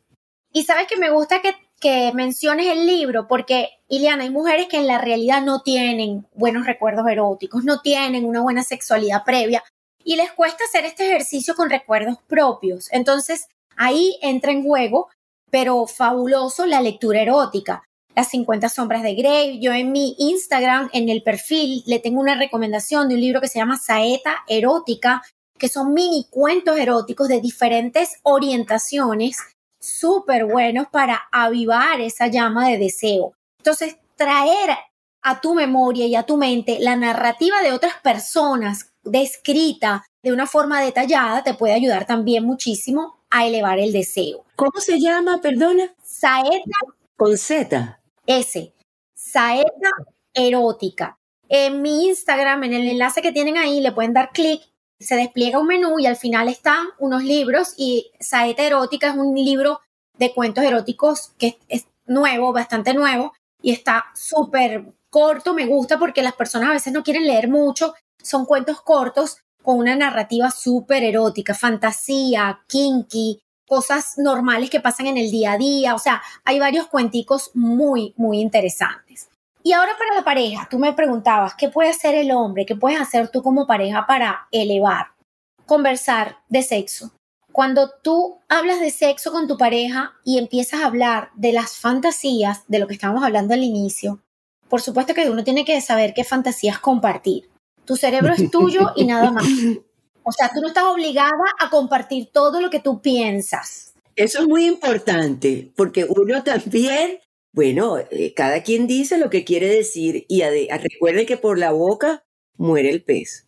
Y sabes que me gusta que menciones el libro, porque, Ileana, hay mujeres que en la realidad no tienen buenos recuerdos eróticos, no tienen una buena sexualidad previa y les cuesta hacer este ejercicio con recuerdos propios. Entonces, ahí entra en juego, pero fabuloso, la lectura erótica. Las 50 sombras de Grey. Yo en mi Instagram, en el perfil, le tengo una recomendación de un libro que se llama Saeta Erótica, que son mini cuentos eróticos de diferentes orientaciones súper buenos para avivar esa llama de deseo. Entonces, traer a tu memoria y a tu mente la narrativa de otras personas descrita de una forma detallada te puede ayudar también muchísimo a elevar el deseo. ¿Cómo se llama, perdona? Saeta. Con Z. S. Saeta erótica. En mi Instagram, en el enlace que tienen ahí, le pueden dar clic se despliega un menú y al final están unos libros y Saeta Erótica es un libro de cuentos eróticos que es nuevo, bastante nuevo y está súper corto, me gusta porque las personas a veces no quieren leer mucho, son cuentos cortos con una narrativa súper erótica, fantasía, kinky, cosas normales que pasan en el día a día, o sea, hay varios cuenticos muy, muy interesantes. Y ahora para la pareja, tú me preguntabas, ¿qué puede hacer el hombre? ¿Qué puedes hacer tú como pareja para elevar? Conversar de sexo. Cuando tú hablas de sexo con tu pareja y empiezas a hablar de las fantasías, de lo que estábamos hablando al inicio, por supuesto que uno tiene que saber qué fantasías compartir. Tu cerebro es tuyo y nada más. O sea, tú no estás obligada a compartir todo lo que tú piensas. Eso es muy importante, porque uno también bueno, eh, cada quien dice lo que quiere decir y recuerde que por la boca muere el pez.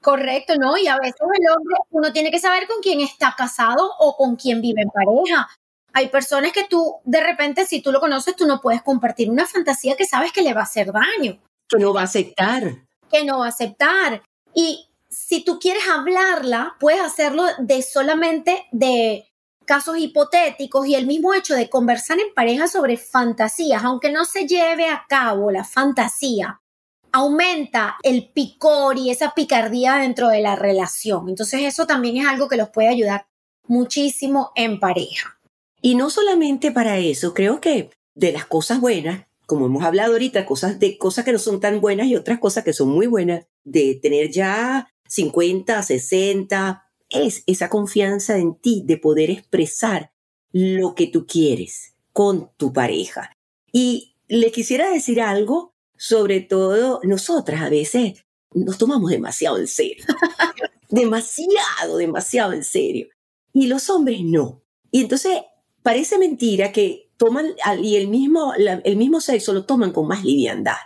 Correcto, ¿no? Y a veces el hombre, uno tiene que saber con quién está casado o con quién vive en pareja. Hay personas que tú, de repente, si tú lo conoces, tú no puedes compartir una fantasía que sabes que le va a hacer daño. Que no va a aceptar. Que no va a aceptar. Y si tú quieres hablarla, puedes hacerlo de solamente de casos hipotéticos y el mismo hecho de conversar en pareja sobre fantasías, aunque no se lleve a cabo la fantasía, aumenta el picor y esa picardía dentro de la relación. Entonces eso también es algo que los puede ayudar muchísimo en pareja. Y no solamente para eso, creo que de las cosas buenas, como hemos hablado ahorita, cosas de cosas que no son tan buenas y otras cosas que son muy buenas, de tener ya 50, 60, es esa confianza en ti de poder expresar lo que tú quieres con tu pareja. Y le quisiera decir algo, sobre todo nosotras a veces nos tomamos demasiado en serio. demasiado, demasiado en serio. Y los hombres no. Y entonces parece mentira que toman y el mismo, el mismo sexo lo toman con más liviandad.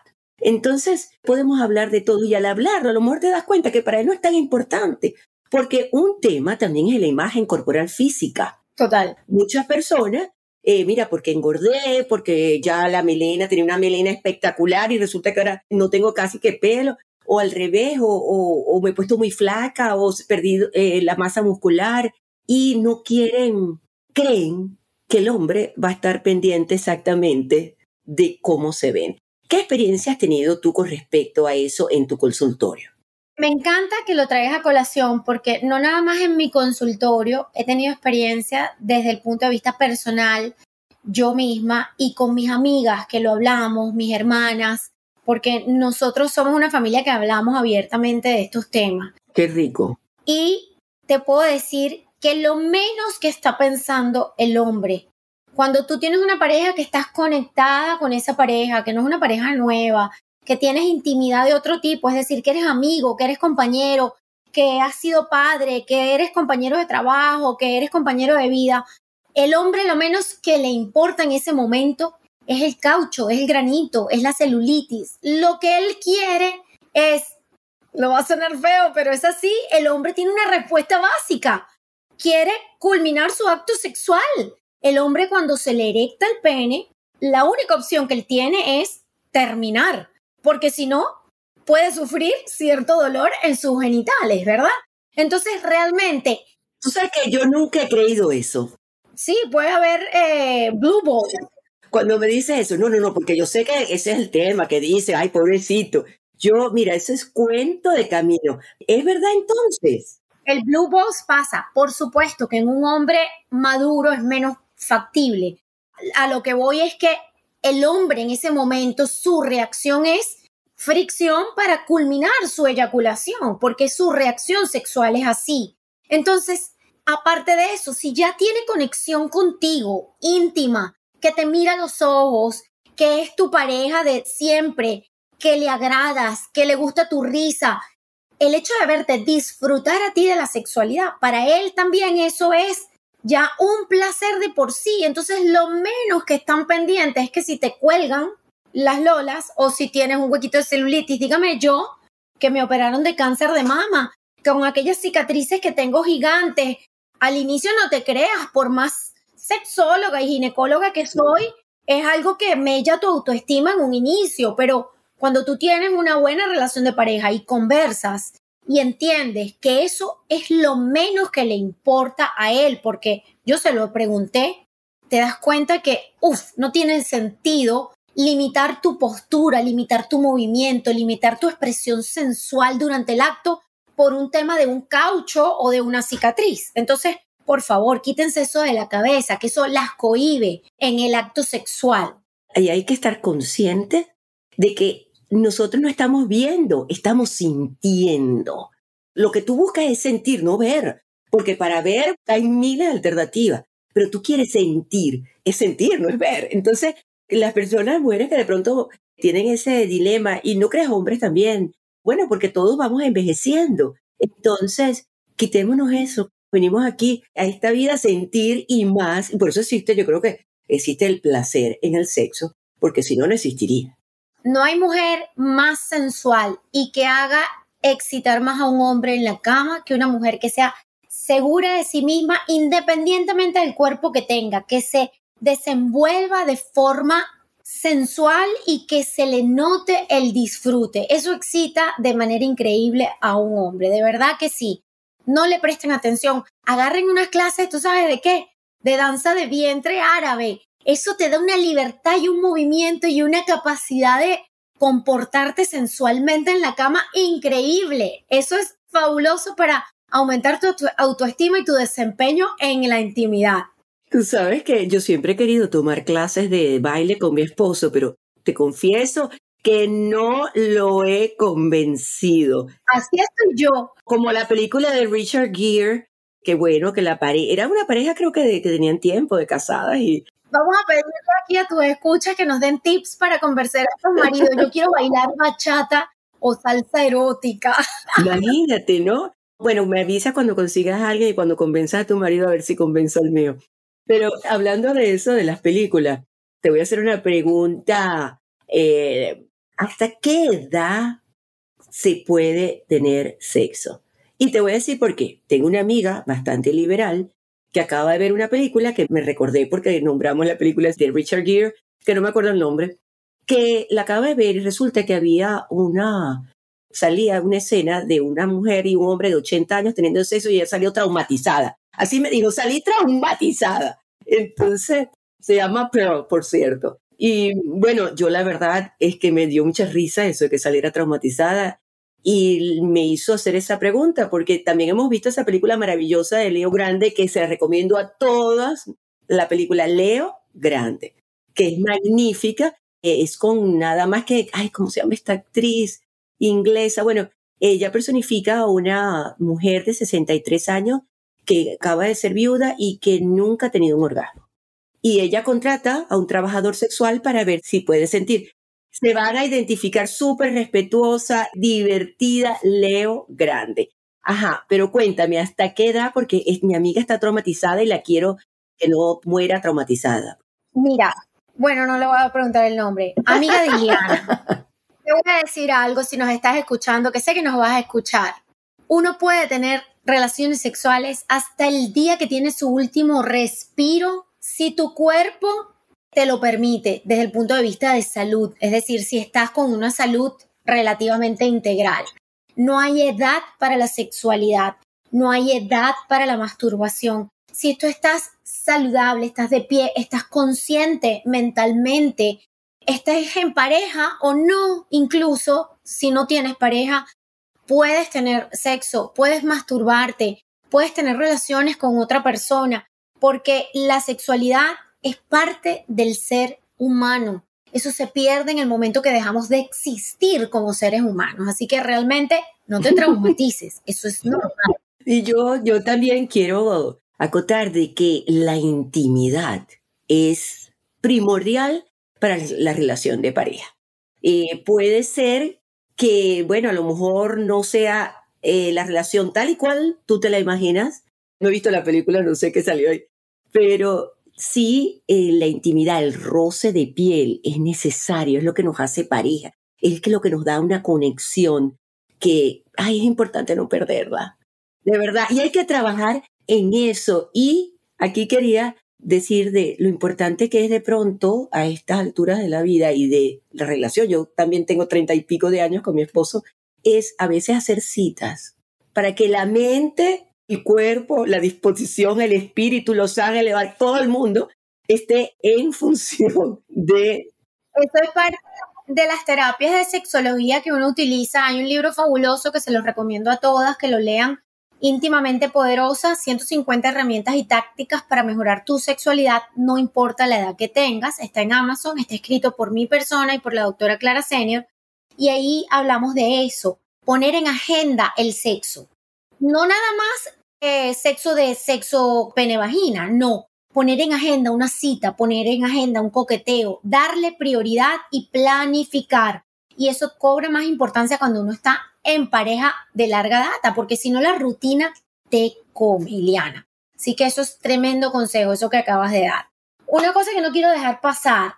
Entonces podemos hablar de todo y al hablarlo a lo mejor te das cuenta que para él no es tan importante, porque un tema también es la imagen corporal física. Total. Muchas personas, eh, mira, porque engordé, porque ya la melena, tenía una melena espectacular y resulta que ahora no tengo casi que pelo, o al revés, o, me he puesto muy flaca, o perdido eh, la masa muscular, y no quieren, creen que el hombre va a estar pendiente exactamente de cómo se ven. ¿Qué experiencia has tenido tú con respecto a eso en tu consultorio? Me encanta que lo traigas a colación porque no nada más en mi consultorio he tenido experiencia desde el punto de vista personal, yo misma y con mis amigas que lo hablamos, mis hermanas, porque nosotros somos una familia que hablamos abiertamente de estos temas. Qué rico. Y te puedo decir que lo menos que está pensando el hombre cuando tú tienes una pareja que estás conectada con esa pareja, que no es una pareja nueva, que tienes intimidad de otro tipo, es decir, que eres amigo, que eres compañero, que has sido padre, que eres compañero de trabajo, que eres compañero de vida, el hombre lo menos que le importa en ese momento es el caucho, es el granito, es la celulitis. Lo que él quiere es, lo va a sonar feo, pero es así, el hombre tiene una respuesta básica. Quiere culminar su acto sexual el hombre cuando se le erecta el pene, la única opción que él tiene es terminar, porque si no, puede sufrir cierto dolor en sus genitales, ¿verdad? Entonces, realmente... Tú sabes que yo nunca he creído eso. Sí, puede haber eh, blue ball. Cuando me dice eso, no, no, no, porque yo sé que ese es el tema que dice, ay, pobrecito. Yo, mira, eso es cuento de camino. ¿Es verdad entonces? El blue balls pasa. Por supuesto que en un hombre maduro es menos factible. A lo que voy es que el hombre en ese momento, su reacción es fricción para culminar su eyaculación, porque su reacción sexual es así. Entonces, aparte de eso, si ya tiene conexión contigo, íntima, que te mira a los ojos, que es tu pareja de siempre, que le agradas, que le gusta tu risa, el hecho de verte disfrutar a ti de la sexualidad, para él también eso es ya un placer de por sí. Entonces, lo menos que están pendientes es que si te cuelgan las lolas o si tienes un huequito de celulitis, dígame yo que me operaron de cáncer de mama, con aquellas cicatrices que tengo gigantes. Al inicio no te creas, por más sexóloga y ginecóloga que soy, es algo que mella tu autoestima en un inicio, pero cuando tú tienes una buena relación de pareja y conversas y entiendes que eso es lo menos que le importa a él, porque yo se lo pregunté, te das cuenta que, uff, no tiene sentido limitar tu postura, limitar tu movimiento, limitar tu expresión sensual durante el acto por un tema de un caucho o de una cicatriz. Entonces, por favor, quítense eso de la cabeza, que eso las cohibe en el acto sexual. Y hay que estar consciente de que nosotros no estamos viendo, estamos sintiendo. Lo que tú buscas es sentir, no ver, porque para ver hay miles de alternativas, pero tú quieres sentir, es sentir, no es ver. Entonces, las personas mujeres que de pronto tienen ese dilema, y no creas hombres también, bueno, porque todos vamos envejeciendo. Entonces, quitémonos eso. Venimos aquí a esta vida a sentir y más, y por eso existe, yo creo que existe el placer en el sexo, porque si no, no existiría no hay mujer más sensual y que haga excitar más a un hombre en la cama que una mujer que sea segura de sí misma, independientemente del cuerpo que tenga, que se desenvuelva de forma sensual y que se le note el disfrute. Eso excita de manera increíble a un hombre, de verdad que sí. No le presten atención, agarren unas clases, ¿tú sabes de qué? De danza de vientre árabe. Eso te da una libertad y un movimiento y una capacidad de comportarte sensualmente en la cama increíble. Eso es fabuloso para aumentar tu autoestima y tu desempeño en la intimidad. Tú sabes que yo siempre he querido tomar clases de baile con mi esposo, pero te confieso que no lo he convencido. Así estoy yo. Como la película de Richard Gere, que bueno, que la pareja, era una pareja creo que, que tenían tiempo de casadas y... Vamos a pedirle aquí a tus escuchas que nos den tips para convencer a tus maridos. Yo quiero bailar bachata o salsa erótica. Imagínate, ¿no? Bueno, me avisa cuando consigas a alguien y cuando convenzas a tu marido a ver si convenzo al mío. Pero hablando de eso, de las películas, te voy a hacer una pregunta. Eh, ¿Hasta qué edad se puede tener sexo? Y te voy a decir por qué. Tengo una amiga bastante liberal que acaba de ver una película que me recordé porque nombramos la película de Richard Gere, que no me acuerdo el nombre, que la acaba de ver y resulta que había una, salía una escena de una mujer y un hombre de 80 años teniendo sexo y ella salió traumatizada. Así me dijo, salí traumatizada. Entonces, se llama Pearl, por cierto. Y bueno, yo la verdad es que me dio mucha risa eso de que saliera traumatizada y me hizo hacer esa pregunta porque también hemos visto esa película maravillosa de Leo Grande que se la recomiendo a todas, la película Leo Grande, que es magnífica, es con nada más que, ay, ¿cómo se llama esta actriz inglesa? Bueno, ella personifica a una mujer de 63 años que acaba de ser viuda y que nunca ha tenido un orgasmo. Y ella contrata a un trabajador sexual para ver si puede sentir. Se van a identificar súper respetuosa, divertida, Leo grande. Ajá, pero cuéntame, ¿hasta qué edad? Porque mi amiga está traumatizada y la quiero que no muera traumatizada. Mira, bueno, no le voy a preguntar el nombre. Amiga de Diana, te voy a decir algo si nos estás escuchando, que sé que nos vas a escuchar. Uno puede tener relaciones sexuales hasta el día que tiene su último respiro, si tu cuerpo te lo permite desde el punto de vista de salud, es decir, si estás con una salud relativamente integral. No hay edad para la sexualidad, no hay edad para la masturbación. Si tú estás saludable, estás de pie, estás consciente mentalmente, estás en pareja o no, incluso si no tienes pareja, puedes tener sexo, puedes masturbarte, puedes tener relaciones con otra persona, porque la sexualidad es parte del ser humano. Eso se pierde en el momento que dejamos de existir como seres humanos. Así que realmente no te traumatices, eso es normal. Y yo, yo también quiero acotar de que la intimidad es primordial para la relación de pareja. Eh, puede ser que, bueno, a lo mejor no sea eh, la relación tal y cual tú te la imaginas. No he visto la película, no sé qué salió hoy, pero sí eh, la intimidad, el roce de piel es necesario, es lo que nos hace pareja, es lo que nos da una conexión que, ay, es importante no perderla, de verdad. Y hay que trabajar en eso. Y aquí quería decir de lo importante que es de pronto a estas alturas de la vida y de la relación, yo también tengo treinta y pico de años con mi esposo, es a veces hacer citas para que la mente, el cuerpo, la disposición, el espíritu, los ángeles, todo el mundo esté en función de... Eso es parte de las terapias de sexología que uno utiliza. Hay un libro fabuloso que se los recomiendo a todas que lo lean, íntimamente poderosa, 150 herramientas y tácticas para mejorar tu sexualidad, no importa la edad que tengas. Está en Amazon, está escrito por mi persona y por la doctora Clara Senior. Y ahí hablamos de eso, poner en agenda el sexo. No nada más eh, sexo de sexo pene-vagina, no. Poner en agenda una cita, poner en agenda un coqueteo, darle prioridad y planificar. Y eso cobra más importancia cuando uno está en pareja de larga data, porque si no la rutina te come, Iliana. Así que eso es tremendo consejo, eso que acabas de dar. Una cosa que no quiero dejar pasar,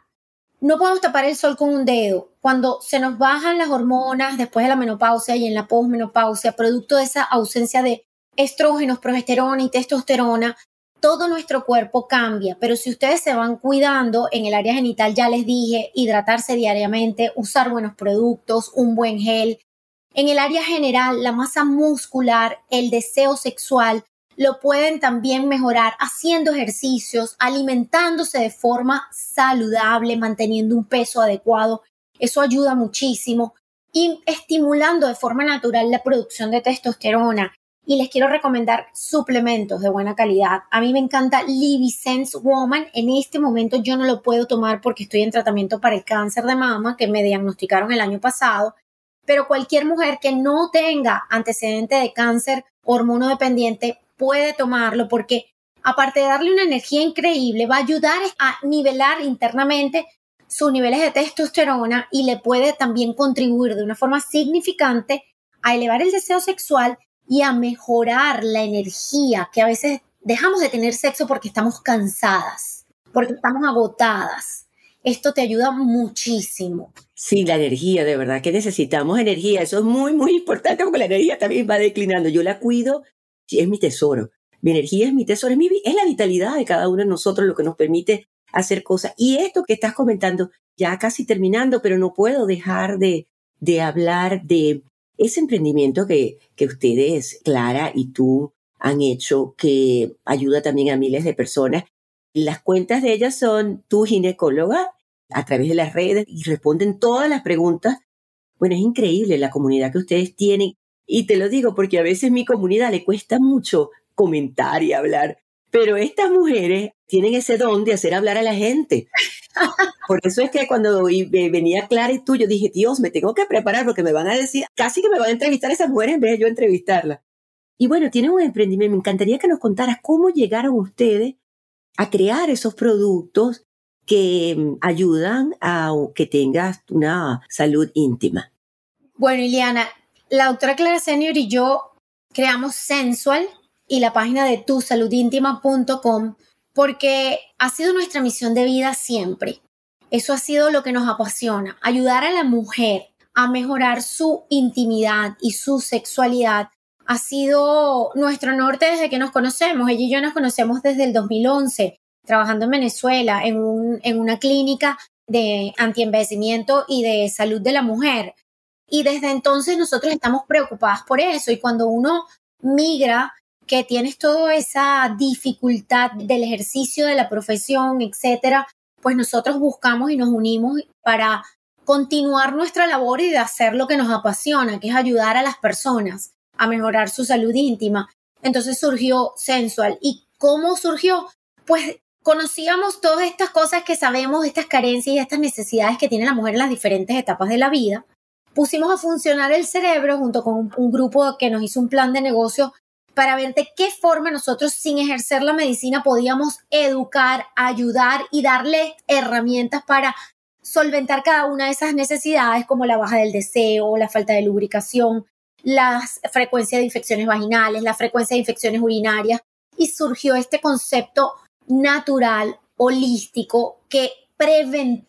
no podemos tapar el sol con un dedo. Cuando se nos bajan las hormonas después de la menopausia y en la posmenopausia, producto de esa ausencia de estrógenos, progesterona y testosterona, todo nuestro cuerpo cambia, pero si ustedes se van cuidando en el área genital, ya les dije, hidratarse diariamente, usar buenos productos, un buen gel. En el área general, la masa muscular, el deseo sexual, lo pueden también mejorar haciendo ejercicios, alimentándose de forma saludable, manteniendo un peso adecuado. Eso ayuda muchísimo y estimulando de forma natural la producción de testosterona. Y les quiero recomendar suplementos de buena calidad. A mí me encanta Sense Woman. En este momento yo no lo puedo tomar porque estoy en tratamiento para el cáncer de mama que me diagnosticaron el año pasado. Pero cualquier mujer que no tenga antecedente de cáncer hormonodependiente puede tomarlo porque aparte de darle una energía increíble, va a ayudar a nivelar internamente sus niveles de testosterona y le puede también contribuir de una forma significante a elevar el deseo sexual y a mejorar la energía que a veces dejamos de tener sexo porque estamos cansadas, porque estamos agotadas. Esto te ayuda muchísimo. Sí, la energía, de verdad que necesitamos energía. Eso es muy, muy importante porque la energía también va declinando. Yo la cuido es mi tesoro. Mi energía es mi tesoro, es, mi, es la vitalidad de cada uno de nosotros lo que nos permite hacer cosas. Y esto que estás comentando, ya casi terminando, pero no puedo dejar de, de hablar de ese emprendimiento que, que ustedes, Clara y tú, han hecho, que ayuda también a miles de personas. Las cuentas de ellas son tu ginecóloga a través de las redes y responden todas las preguntas. Bueno, es increíble la comunidad que ustedes tienen y te lo digo porque a veces mi comunidad le cuesta mucho comentar y hablar, pero estas mujeres tienen ese don de hacer hablar a la gente. Por eso es que cuando venía Clara y tú, yo dije, Dios, me tengo que preparar porque me van a decir, casi que me van a entrevistar a esas mujeres en vez de yo entrevistarlas. Y bueno, tienen un emprendimiento. Me encantaría que nos contaras cómo llegaron ustedes a crear esos productos que mm, ayudan a que tengas una salud íntima. Bueno, Iliana, la doctora Clara Senior y yo creamos Sensual y la página de tusaludintima.com porque ha sido nuestra misión de vida siempre. Eso ha sido lo que nos apasiona, ayudar a la mujer a mejorar su intimidad y su sexualidad. Ha sido nuestro norte desde que nos conocemos. Ella y yo nos conocemos desde el 2011, trabajando en Venezuela, en, en una clínica de antienvejecimiento y de salud de la mujer. Y desde entonces nosotros estamos preocupadas por eso. Y cuando uno migra, que tienes toda esa dificultad del ejercicio de la profesión, etcétera, pues nosotros buscamos y nos unimos para continuar nuestra labor y de hacer lo que nos apasiona, que es ayudar a las personas a mejorar su salud íntima. Entonces surgió Sensual. ¿Y cómo surgió? Pues conocíamos todas estas cosas que sabemos, estas carencias y estas necesidades que tiene la mujer en las diferentes etapas de la vida pusimos a funcionar el cerebro junto con un, grupo que nos hizo un plan de negocio para ver de qué forma nosotros sin ejercer la medicina podíamos educar, ayudar y darle herramientas para solventar cada una de esas necesidades como la baja del deseo, la falta de lubricación, la frecuencia de infecciones vaginales, la frecuencia de infecciones urinarias y surgió este concepto natural, holístico, que prevent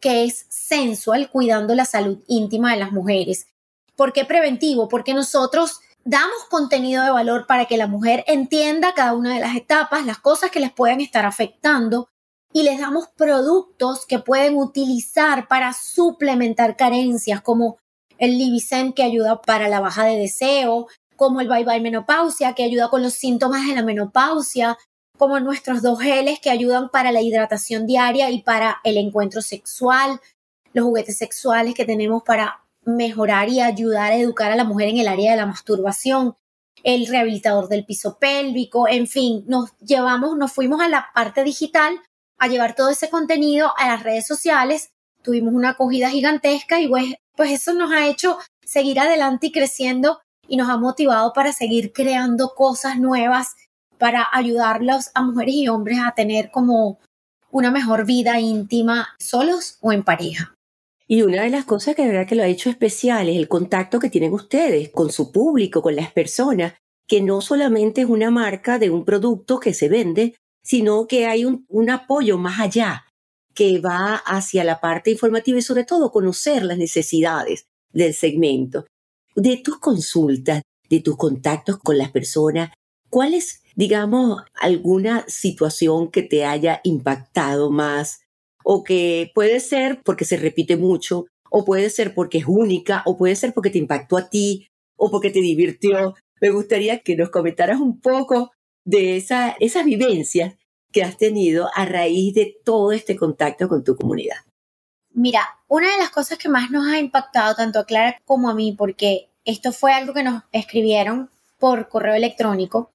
que es sensual, cuidando la salud íntima de las mujeres. ¿Por qué preventivo? Porque nosotros damos contenido de valor para que la mujer entienda cada una de las etapas, las cosas que les pueden estar afectando y les damos productos que pueden utilizar para suplementar carencias como el Libicen que ayuda para la baja de deseo, como el Bye Bye Menopausia que ayuda con los síntomas de la menopausia, como nuestros dos geles que ayudan para la hidratación diaria y para el encuentro sexual, los juguetes sexuales que tenemos para mejorar y ayudar a educar a la mujer en el área de la masturbación, el rehabilitador del piso pélvico, en fin, nos llevamos, nos fuimos a la parte digital a llevar todo ese contenido a las redes sociales, tuvimos una acogida gigantesca y pues, pues eso nos ha hecho seguir adelante y creciendo y nos ha motivado para seguir creando cosas nuevas para ayudarlos a mujeres y hombres a tener como una mejor vida íntima solos o en pareja. Y una de las cosas que de verdad que lo ha hecho especial es el contacto que tienen ustedes con su público, con las personas, que no solamente es una marca de un producto que se vende, sino que hay un, apoyo más allá, que va hacia la parte informativa y sobre todo conocer las necesidades del segmento. De tus consultas, de tus contactos con las personas, ¿cuál es, digamos, alguna situación que te haya impactado más? O que puede ser porque se repite mucho, o puede ser porque es única, o puede ser porque te impactó a ti, o porque te divirtió. Me gustaría que nos comentaras un poco de esa, esas vivencias que has tenido a raíz de todo este contacto con tu comunidad. Mira, una de las cosas que más nos ha impactado tanto a Clara como a mí, porque esto fue algo que nos escribieron por correo electrónico,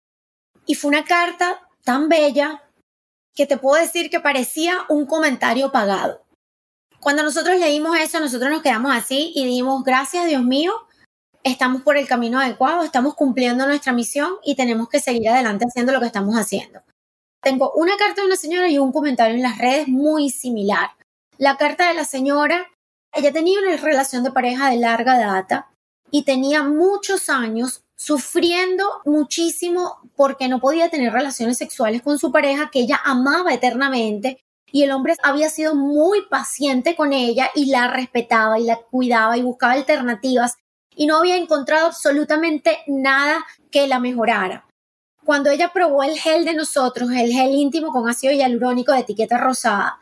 y fue una carta tan bella que te puedo decir que parecía un comentario pagado. Cuando nosotros leímos eso, nosotros nos quedamos así y dijimos, gracias Dios mío, estamos por el camino adecuado, estamos cumpliendo nuestra misión y tenemos que seguir adelante haciendo lo que estamos haciendo. Tengo una carta de una señora y un comentario en las redes muy similar. La carta de la señora, ella tenía una relación de pareja de larga data y tenía muchos años sufriendo muchísimo porque no podía tener relaciones sexuales con su pareja que ella amaba eternamente y el hombre había sido muy paciente con ella y la respetaba y la cuidaba y buscaba alternativas y no había encontrado absolutamente nada que la mejorara. Cuando ella probó el gel de nosotros, el gel íntimo con ácido hialurónico de etiqueta rosada,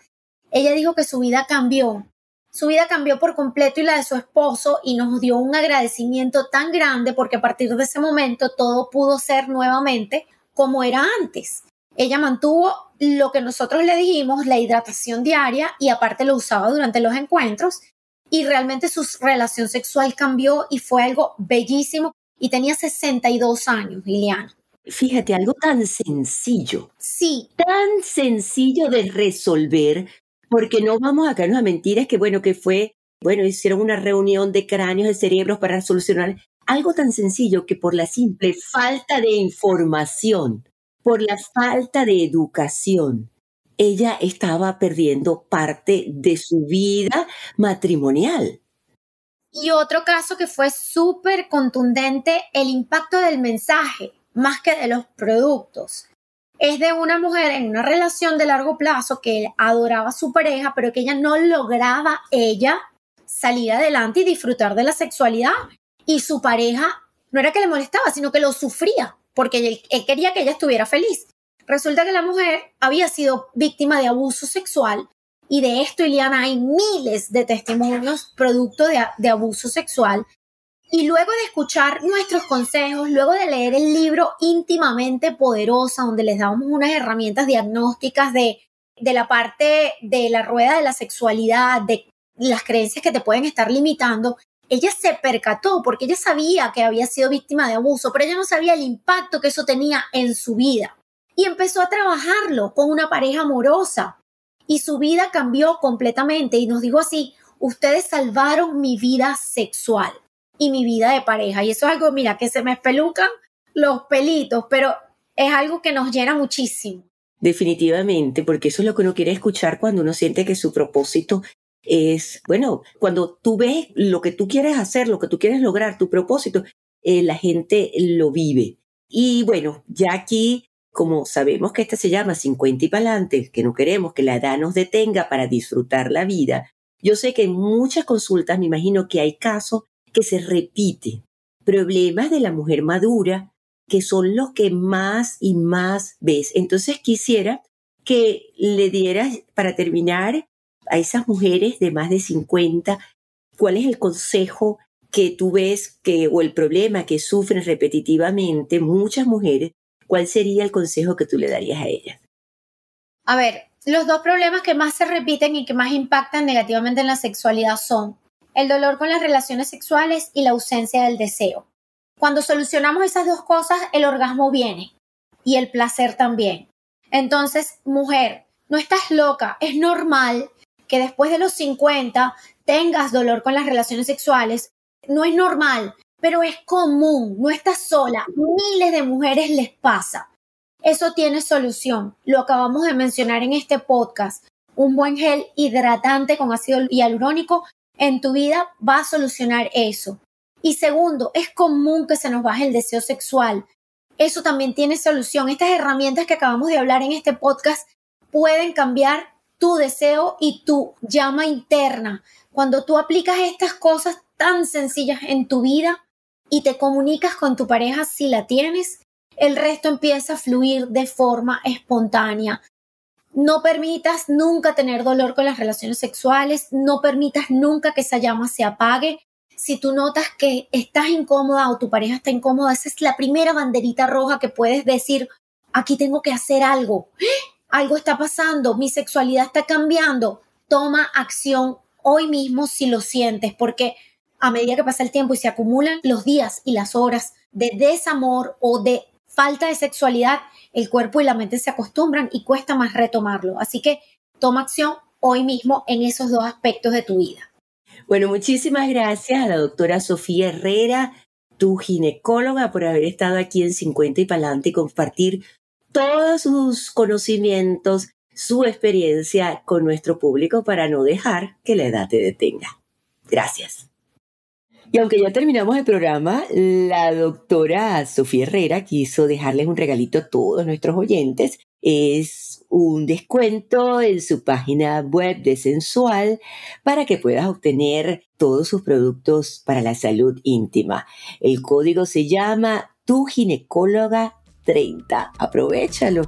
ella dijo que su vida cambió. Su vida cambió por completo y la de su esposo y nos dio un agradecimiento tan grande porque a partir de ese momento todo pudo ser nuevamente como era antes. Ella mantuvo lo que nosotros le dijimos, la hidratación diaria y aparte lo usaba durante los encuentros y realmente su relación sexual cambió y fue algo bellísimo y tenía 62 años, Liliana. Fíjate, algo tan sencillo. Sí. Tan sencillo de resolver, porque no vamos a caernos a mentiras que, bueno, que fue, bueno, hicieron una reunión de cráneos, de cerebros para solucionar algo tan sencillo que por la simple falta de información, por la falta de educación, ella estaba perdiendo parte de su vida matrimonial. Y otro caso que fue súper contundente, el impacto del mensaje, más que de los productos. Es de una mujer en una relación de largo plazo que adoraba a su pareja, pero que ella no lograba ella salir adelante y disfrutar de la sexualidad. Y su pareja no era que le molestaba, sino que lo sufría, porque él quería que ella estuviera feliz. Resulta que la mujer había sido víctima de abuso sexual y de esto, Iliana, hay miles de testimonios producto de abuso sexual. Y luego de escuchar nuestros consejos, luego de leer el libro íntimamente poderosa, donde les damos unas herramientas diagnósticas de, de la parte de la rueda de la sexualidad, de las creencias que te pueden estar limitando, ella se percató porque ella sabía que había sido víctima de abuso, pero ella no sabía el impacto que eso tenía en su vida. Y empezó a trabajarlo con una pareja amorosa. Y su vida cambió completamente. Y nos dijo así, ustedes salvaron mi vida sexual y mi vida de pareja. Y eso es algo, mira, que se me espelucan los pelitos, pero es algo que nos llena muchísimo. Definitivamente, porque eso es lo que uno quiere escuchar cuando uno siente que su propósito es, bueno, cuando tú ves lo que tú quieres hacer, lo que tú quieres lograr, tu propósito, eh, la gente lo vive. Y bueno, ya aquí como sabemos que esta se llama 50 y pa'lante, que no queremos que la edad nos detenga para disfrutar la vida, yo sé que en muchas consultas me imagino que hay casos que se repiten, problemas de la mujer madura, que son los que más y más ves. Entonces quisiera que le dieras, para terminar, a esas mujeres de más de 50, cuál es el consejo que tú ves que, o el problema que sufren repetitivamente muchas mujeres ¿cuál sería el consejo que tú le darías a ella? A ver, los dos problemas que más se repiten y que más impactan negativamente en la sexualidad son el dolor con las relaciones sexuales y la ausencia del deseo. Cuando solucionamos esas dos cosas, el orgasmo viene y el placer también. Entonces, mujer, no estás loca, es normal que después de los 50 tengas dolor con las relaciones sexuales. No es normal, pero es común, no estás sola, miles de mujeres les pasa. Eso tiene solución, lo acabamos de mencionar en este podcast. Un buen gel hidratante con ácido hialurónico en tu vida va a solucionar eso. Y segundo, es común que se nos baje el deseo sexual. Eso también tiene solución. Estas herramientas que acabamos de hablar en este podcast pueden cambiar tu deseo y tu llama interna. Cuando tú aplicas estas cosas tan sencillas en tu vida, y te comunicas con tu pareja si la tienes, el resto empieza a fluir de forma espontánea. No permitas nunca tener dolor con las relaciones sexuales, no permitas nunca que esa llama se apague. Si tú notas que estás incómoda o tu pareja está incómoda, esa es la primera banderita roja que puedes decir, aquí tengo que hacer algo, algo está pasando, mi sexualidad está cambiando, toma acción hoy mismo si lo sientes, porque a medida que pasa el tiempo y se acumulan los días y las horas de desamor o de falta de sexualidad, el cuerpo y la mente se acostumbran y cuesta más retomarlo. Así que toma acción hoy mismo en esos dos aspectos de tu vida. Bueno, muchísimas gracias a la doctora Sofía Herrera, tu ginecóloga, por haber estado aquí en 50 y Palante y compartir todos sus conocimientos, su experiencia con nuestro público para no dejar que la edad te detenga. Gracias. Y aunque ya terminamos el programa, la doctora Sofía Herrera quiso dejarles un regalito a todos nuestros oyentes. Es un descuento en su página web de Sensual para que puedas obtener todos sus productos para la salud íntima. El código se llama Tu Ginecóloga 30. Aprovechalo